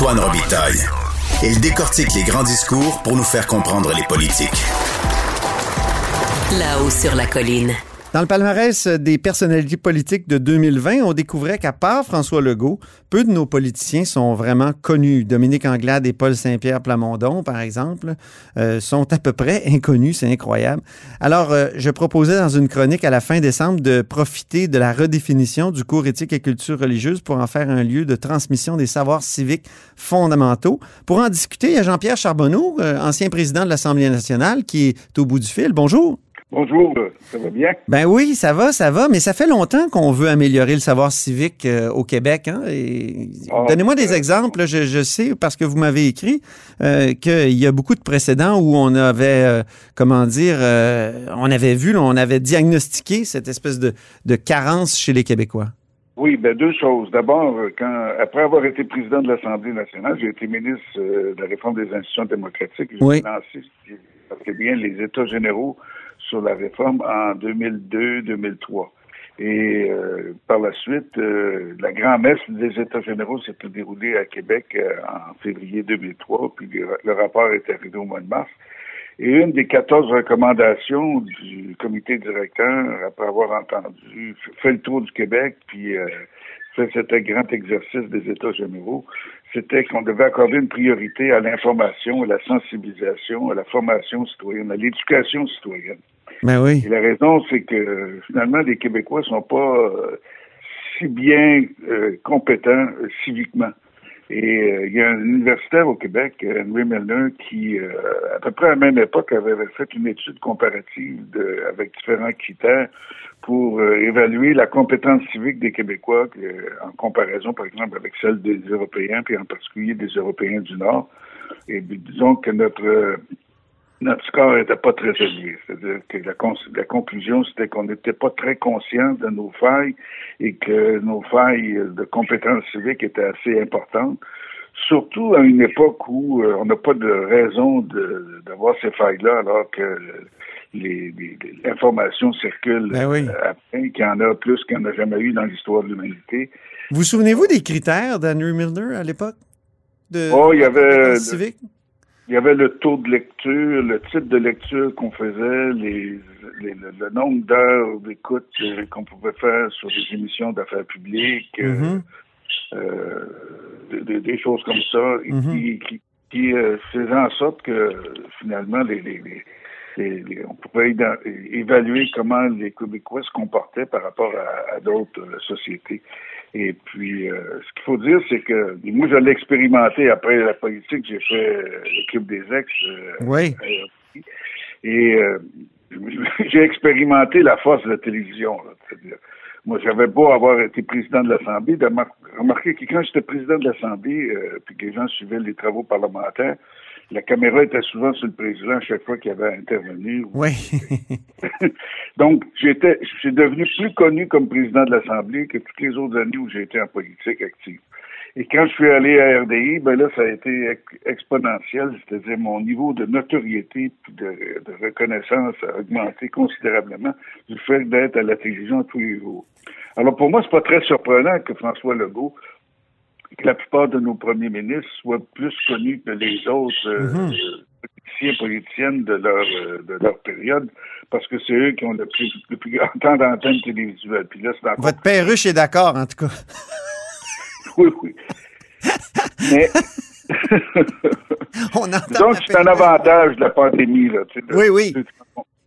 Antoine Robitaille. Il décortique les grands discours pour nous faire comprendre les politiques. Là-haut sur la colline. Dans le palmarès des personnalités politiques de 2020, on découvrait qu'à part François Legault, peu de nos politiciens sont vraiment connus. Dominique Anglade et Paul Saint-Pierre Plamondon, par exemple, euh, sont à peu près inconnus. C'est incroyable. Alors, euh, je proposais dans une chronique à la fin décembre de profiter de la redéfinition du cours éthique et culture religieuse pour en faire un lieu de transmission des savoirs civiques fondamentaux. Pour en discuter, il y a Jean-Pierre Charbonneau, euh, ancien président de l'Assemblée nationale, qui est au bout du fil. Bonjour. Bonjour, ça va bien? Ben oui, ça va, ça va, mais ça fait longtemps qu'on veut améliorer le savoir civique euh, au Québec. Hein, ah, donnez-moi des exemples. Je, sais, parce que vous m'avez écrit, euh, qu'il y a beaucoup de précédents où on avait, euh, comment dire, on avait vu, on avait diagnostiqué cette espèce de, carence chez les Québécois. Oui, ben deux choses. D'abord, quand après avoir été président de l'Assemblée nationale, j'ai été ministre de la réforme des institutions démocratiques. J'ai oui. lancé, bien, les États généraux sur la réforme en 2002-2003. Et euh, par la suite, euh, la grand-messe des États généraux s'est déroulée à Québec euh, en février 2003, puis le, rapport est arrivé au mois de mars. Et une des 14 recommandations du comité directeur, après avoir entendu, fait le tour du Québec, puis fait cet grand exercice des États généraux, c'était qu'on devait accorder une priorité à l'information, à la sensibilisation, à la formation citoyenne, à l'éducation citoyenne. Ben oui. La raison, c'est que finalement, les Québécois sont pas euh, si bien euh, compétents euh, civiquement. Et il y a un universitaire au Québec, Henry Milner, qui, à peu près à la même époque, avait fait une étude comparative avec différents critères pour évaluer la compétence civique des Québécois en comparaison, par exemple, avec celle des Européens, puis en particulier des Européens du Nord. Et disons que notre notre score n'était pas très élevé. C'est-à-dire que la, la conclusion, c'était qu'on n'était pas très conscient de nos failles et que nos failles de compétences civiques étaient assez importantes. Surtout à une époque où euh, on n'a pas de raison d'avoir ces failles-là, alors que l'information circule ben oui. qu'il y en a plus qu'il n'y en a jamais eu dans l'histoire de l'humanité. Vous souvenez-vous des critères d'Henry Milner à l'époque? De, oh, il y avait. Civique? Il y avait le taux de lecture, le type de lecture qu'on faisait, les, le, nombre d'heures d'écoute euh, qu'on pouvait faire sur des émissions d'affaires publiques, euh, mm-hmm. euh, des, choses comme ça, qui, qui, faisaient en sorte que finalement les, les, on pouvait évaluer comment les Québécois se comportaient par rapport à d'autres sociétés. Et puis, euh, ce qu'il faut dire, c'est que moi, je l'ai expérimenté après la politique. J'ai fait euh, le club des ex. Euh, oui. et j'ai expérimenté la force de la télévision. C'est-à-dire, moi, j'avais beau avoir été président de l'Assemblée, de remarquer que quand j'étais président de l'Assemblée, puis que les gens suivaient les travaux parlementaires, la caméra était souvent sur le président à chaque fois qu'il avait intervenu. Oui. Donc, j'étais, suis devenu plus connu comme président de l'Assemblée que toutes les autres années où j'ai été en politique active. Et quand je suis allé à RDI, ben là, ça a été exponentiel, c'est-à-dire mon niveau de notoriété et de, reconnaissance a augmenté considérablement du fait d'être à la télévision tous les jours. Alors pour moi, c'est pas très surprenant que François Legault que la plupart de nos premiers ministres soient plus connus que les autres euh, mhm. politiciens politiciennes de leur euh, de leur période, parce que c'est eux qui ont le plus, le plus grand temps d'antenne télévisuelle. Puis là, c'est Votre perruche est d'accord, en tout cas. oui, oui. Mais On Donc, c'est un avantage de la pandémie. Là, tu sais, oui, oui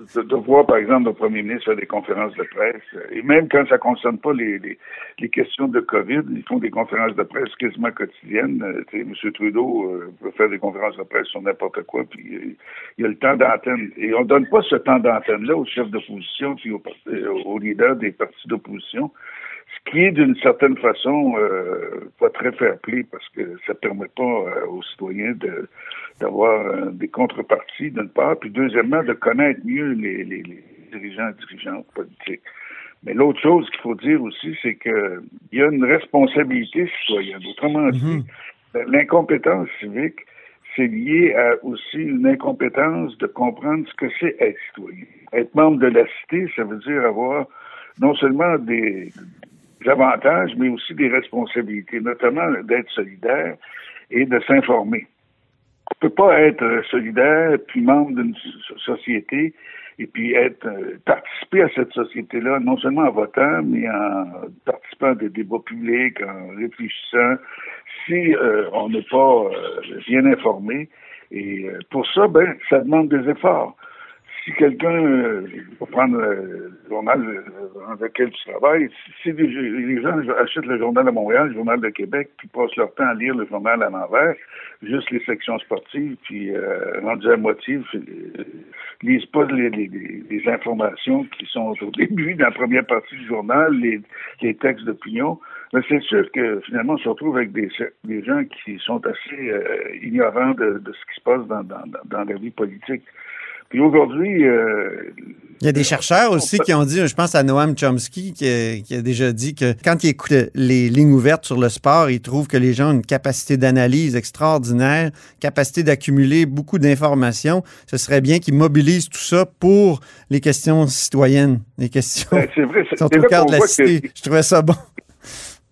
de, voir, par exemple, le premier ministre faire des conférences de presse. Et même quand ça ne concerne pas les, les, questions de COVID, ils font des conférences de presse quasiment quotidiennes. Euh, M. Trudeau euh, peut faire des conférences de presse sur n'importe quoi, puis euh, il y a le temps d'antenne. Et on ne donne pas ce temps d'antenne-là aux chefs d'opposition puis aux, aux leaders des partis d'opposition. Ce qui est d'une certaine façon euh, pas très fair-play parce que ça permet pas euh, aux citoyens de d'avoir euh, des contreparties d'une part, puis deuxièmement de connaître mieux les, les, les dirigeants et dirigeantes politiques. Mais l'autre chose qu'il faut dire aussi, c'est que il y a une responsabilité citoyenne. Autrement dit, l'incompétence civique, c'est lié à aussi une incompétence de comprendre ce que c'est être citoyen. Être membre de la cité, ça veut dire avoir non seulement des, avantages, mais aussi des responsabilités, notamment d'être solidaire et de s'informer. On peut pas être solidaire puis membre d'une société et puis être euh, participer à cette société-là, non seulement en votant, mais en participant à des débats publics, en réfléchissant, si euh, on n'est pas euh, bien informé. Et pour ça, ben, ça demande des efforts si quelqu'un, euh, pour prendre le journal dans lequel tu travailles, si les, gens achètent le journal de Montréal, le journal de Québec, puis passent leur temps à lire le journal à l'envers, juste les sections sportives, puis euh, rendu à moitié, euh, lisent pas les, informations qui sont au début, dans la première partie du journal, les, textes d'opinion, mais c'est sûr que finalement, on se retrouve avec des, des gens qui sont assez euh, ignorants de, de, ce qui se passe dans la vie politique. Puis aujourd'hui. Euh, il y a des chercheurs aussi qui ont dit, je pense à Noam Chomsky, qui a, déjà dit que quand il écoute les lignes ouvertes sur le sport, il trouve que les gens ont une capacité d'analyse extraordinaire, capacité d'accumuler beaucoup d'informations. Ce serait bien qu'ils mobilisent tout ça pour les questions citoyennes, les questions ben, c'est vrai, sont au cœur de la cité. Je trouvais ça bon.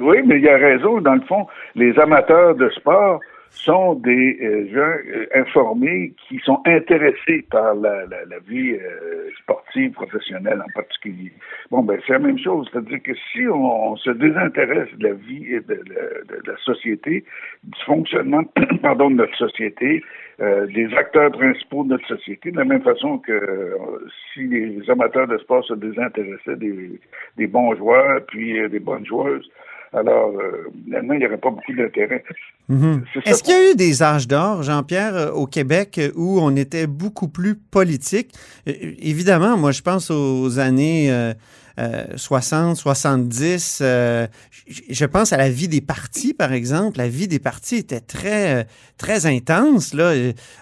Oui, mais il y a raison. Dans le fond, les amateurs de sport sont des euh, gens euh, informés qui sont intéressés par la, la, la vie euh, sportive professionnelle en particulier. Bon, ben c'est la même chose, c'est-à-dire que si on, se désintéresse de la vie et de, de, la société, du fonctionnement, pardon, de notre société, des acteurs principaux de notre société, de la même façon que si les amateurs de sport se désintéressaient des, des bons joueurs puis des bonnes joueuses, alors, euh, maintenant, il n'y aurait pas beaucoup d'intérêt. Mhm. Est-ce qu'il y a eu des âges d'or, Jean-Pierre, euh, au Québec, euh, où on était beaucoup plus politique? évidemment, moi, je pense aux années 60, 70. je pense à la vie des partis, par exemple. La vie des partis était très, très intense. Là.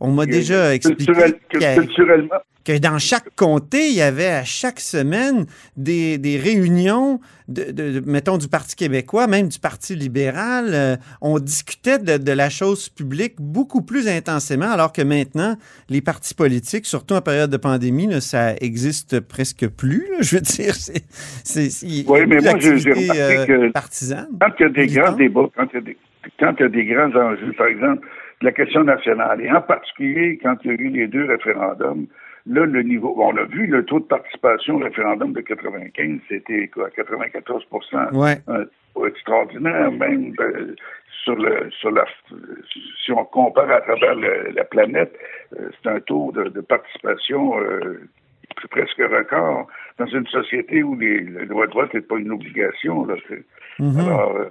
On m'a déjà expliqué. culturellement, que dans chaque comté, il y avait à chaque semaine des, des réunions, de, de, mettons, du Parti québécois, même du Parti libéral. Euh, on discutait de, de, la chose publique beaucoup plus intensément, alors que maintenant, les partis politiques, surtout en période de pandémie, là, ça existe presque plus. Là, je veux dire, c'est... Oui, mais moi, j'ai remarqué euh, que partisane, quand il y a des grands débats, quand il y a des, quand il y a des grands enjeux, par exemple, la question nationale, et en particulier quand il y a eu les deux référendums, Là, le niveau, on a vu le taux de participation au référendum de 95, c'était quoi, 94 ouais. un extraordinaire, même euh, sur le sur la si on compare à travers la planète, euh, c'est un taux de, participation euh, presque record dans une société où les, le droit de vote n'est pas une obligation. Là. Alors, vous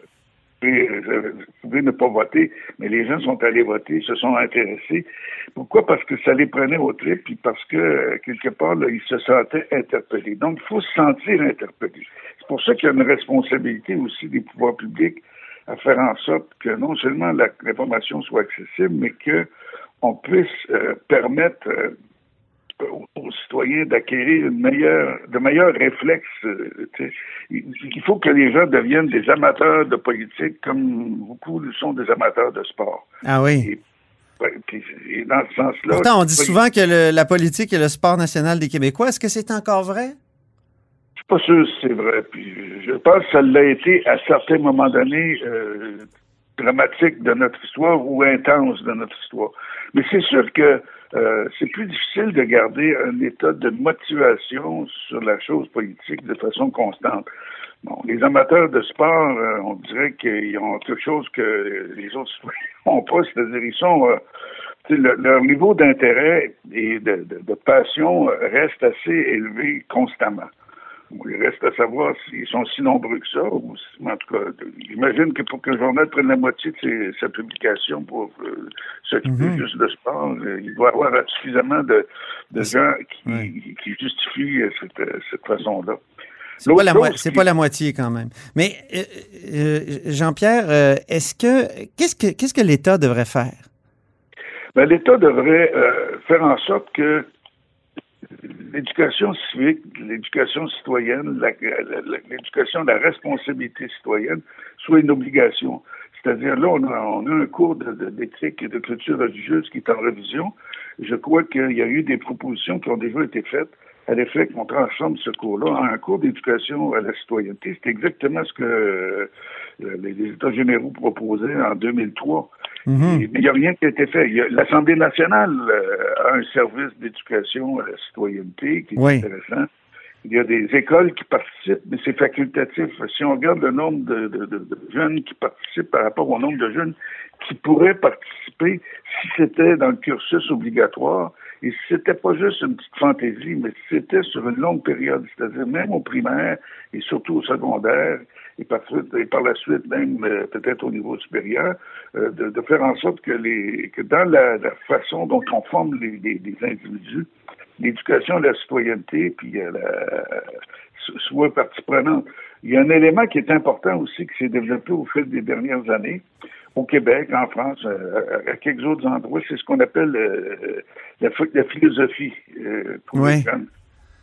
pouvez ne pas voter, mais les gens sont allés voter, se sont intéressés. Pourquoi? Parce que ça les prenait au trip, puis parce que, quelque part, ils se sentaient interpellés. Donc, il faut se sentir interpellé. C'est pour ça qu'il y a une responsabilité aussi des pouvoirs publics à faire en sorte que non seulement l'information soit accessible, mais que on puisse euh, permettre euh, aux citoyens d'acquérir meilleure, de meilleurs réflexes. Euh, il faut que les gens deviennent des amateurs de politique comme beaucoup sont des amateurs de sport. Ah oui. Et, dans ce sens-là. Pourtant, on dit souvent que la politique est le sport national des Québécois. Est-ce que c'est encore vrai? Je suis pas sûr que c'est vrai. Puis je pense que ça l'a été à certains moments donnés euh, dramatique de notre histoire ou intense de notre histoire. Mais c'est sûr que euh, c'est plus difficile de garder un état de motivation sur la chose politique de façon constante. Bon, les amateurs de sport, euh, on dirait qu'ils ont quelque chose que les autres n'ont pas, c'est-à-dire ils sont euh, leur niveau d'intérêt et de, passion reste assez élevé constamment. Il reste à savoir s'ils sont si nombreux que ça. Ou, en tout cas, j'imagine que pour le journal prenne la moitié de sa publication pour euh, s'occuper mhm. juste de sport, euh, il doit y avoir suffisamment de, gens qui, justifient cette, cette façon-là. C'est pas, la pas la moitié quand même. Mais euh, euh, Jean-Pierre, euh, est-ce que qu'est-ce que qu'est-ce que l'État devrait faire? Ben, L'État devrait faire en sorte que l'éducation civique, l'éducation citoyenne, l'éducation de la responsabilité citoyenne soit une obligation. C'est-à-dire, là, on a, un cours d'éthique et de culture religieuse qui est en révision. Je crois qu'il y a eu des propositions qui ont déjà été faites à l'effet qu'on transforme ce cours-là en un cours d'éducation à la citoyenneté. C'est exactement ce que euh, les États généraux proposaient en 2003. Mhm. Mais il n'y a rien qui a été fait. L'Assemblée nationale euh, a un service d'éducation à la citoyenneté qui est intéressant. Il y a des écoles qui participent, mais c'est facultatif. Si on regarde le nombre de, jeunes qui participent par rapport au nombre de jeunes qui pourraient participer si c'était dans le cursus obligatoire, et c'était pas juste une petite fantaisie, mais c'était sur une longue période, c'est-à-dire même au primaire et surtout au secondaire, et par, et par la suite même euh, peut-être au niveau supérieur, euh, de, faire en sorte que, les, que dans la, façon dont on forme les, les individus, l'éducation la citoyenneté, puis la, soit partie prenante. Il y a un élément qui est important aussi qui s'est développé au fil des dernières années au Québec, en France, euh, à quelques autres endroits, c'est ce qu'on appelle euh, la, philosophie pour les jeunes.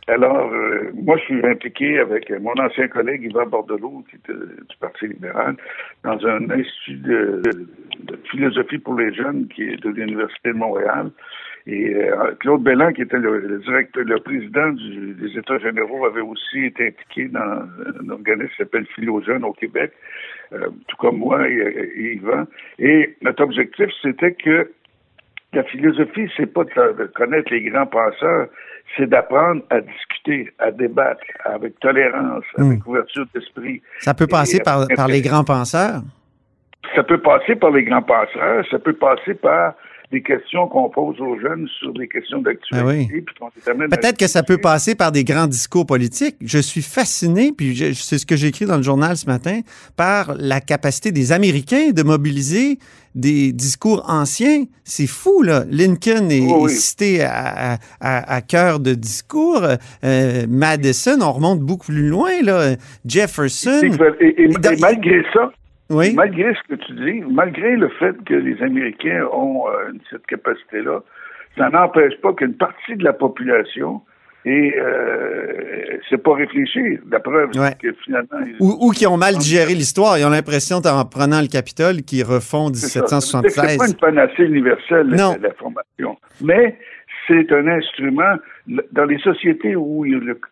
Alors, moi, je suis impliqué avec mon ancien collègue Yvan Bordelot, qui est du Parti libéral, dans un institut de, philosophie pour les jeunes qui est de l'Université de Montréal. Et euh, Claude Bellan, qui était le, directeur, le président des États généraux, avait aussi été impliqué dans un organisme qui s'appelle Philo-Jeunes au Québec, euh, tout comme moi et, Yvan. Et notre objectif, c'était que la philosophie, c'est pas de, connaître les grands penseurs, c'est d'apprendre à discuter, à débattre avec tolérance, hmm. avec ouverture d'esprit. Ça peut passer par, par les grands penseurs? Ça peut passer par les grands penseurs, ça peut passer par des questions qu'on pose aux jeunes sur des questions d'actualité. Ah Peut-être que ça peut passer par des grands discours politiques. Je suis fasciné, puis c'est ce que j'ai écrit dans le journal ce matin, par la capacité des Américains de mobiliser des discours anciens. C'est fou, là. Lincoln est, cité à, à, cœur de discours. Euh, Madison, on remonte beaucoup plus loin, là. Jefferson. et malgré ça, Malgré ce que tu dis, malgré le fait que les Américains ont euh, cette capacité-là, ça n'empêche pas qu'une partie de la population et euh, c'est pas réfléchi. La preuve, c'est que finalement. Ou, qui ont mal digéré l'histoire. Ils ont l'impression, en prenant le Capitole, qu'ils refont 1776. C'est pas une panacée universelle, non. La, la formation. Mais c'est un instrument. Dans les sociétés où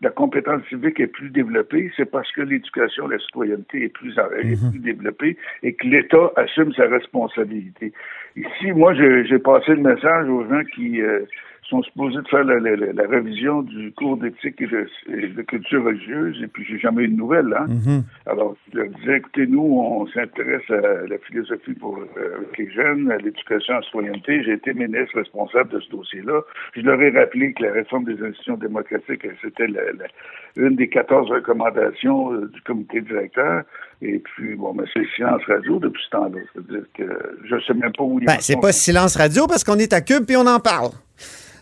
la compétence civique est plus développée, c'est parce que l'éducation, la citoyenneté est plus, mhm. plus développée et que l'État assume sa responsabilité. Ici, moi, j'ai passé le message aux gens qui euh, sont supposés de faire la, révision du cours d'éthique et de, culture religieuse, et puis j'ai jamais eu de nouvelles. Hein? Mm-hmm. Alors, je leur disais, écoutez, nous, on s'intéresse à la philosophie pour euh, les jeunes, à l'éducation en citoyenneté. J'ai été ministre responsable de ce dossier-là. Je leur ai rappelé que la réforme des institutions démocratiques, c'était une des 14 recommandations euh, du comité directeur. Et puis, bon, mais c'est silence radio depuis ce temps-là. C'est-à-dire que je ne sais même pas où il ben, C'est pas silence radio parce qu'on est à Cube puis on en parle.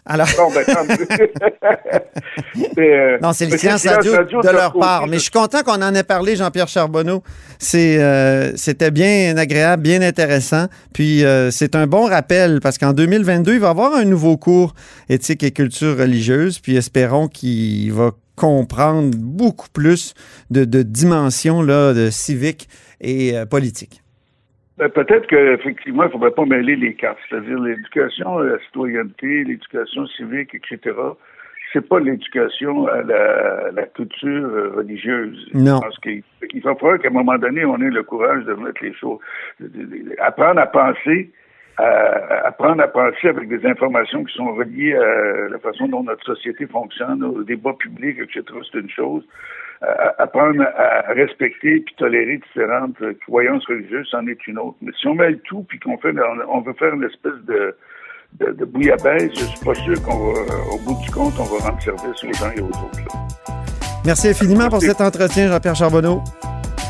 Alors... Non, ben, euh, non c'est le silence radio, de leur part. Mais je suis content qu'on en ait parlé, Jean-Pierre Charbonneau. C'est, euh, c'était bien agréable, bien intéressant. Puis euh, c'est un bon rappel parce qu'en 2022, il va y avoir un nouveau cours éthique et culture religieuse. Puis espérons qu'il va comprendre beaucoup plus de, de dimensions là, de civique et politique. Ben, peut-être qu'effectivement, il ne faudrait pas mêler les cartes. C'est-à-dire l'éducation à la citoyenneté, l'éducation civique, etc. C'est pas l'éducation à la, culture religieuse. Non. Parce qu'il va falloir qu'à un moment donné, on ait le courage de mettre les choses, apprendre à penser, apprendre à penser avec des informations qui sont reliées à la façon dont notre société fonctionne, au débat public, etc. C'est une chose apprendre à respecter puis tolérer différentes croyances religieuses, c'en est une autre. Mais si on met le tout puis qu'on fait, on veut faire une espèce de, de, de bouillabaisse, je suis pas sûr qu'au bout du compte, on va rendre service aux gens et aux autres. Merci infiniment pour cet entretien, Jean-Pierre Charbonneau.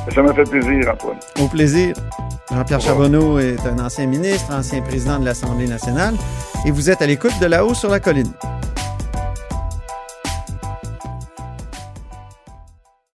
Ça m'a fait plaisir, Antoine. Au plaisir. Jean-Pierre Charbonneau est un ancien ministre, ancien président de l'Assemblée nationale, et vous êtes à l'écoute de là-haut sur la colline.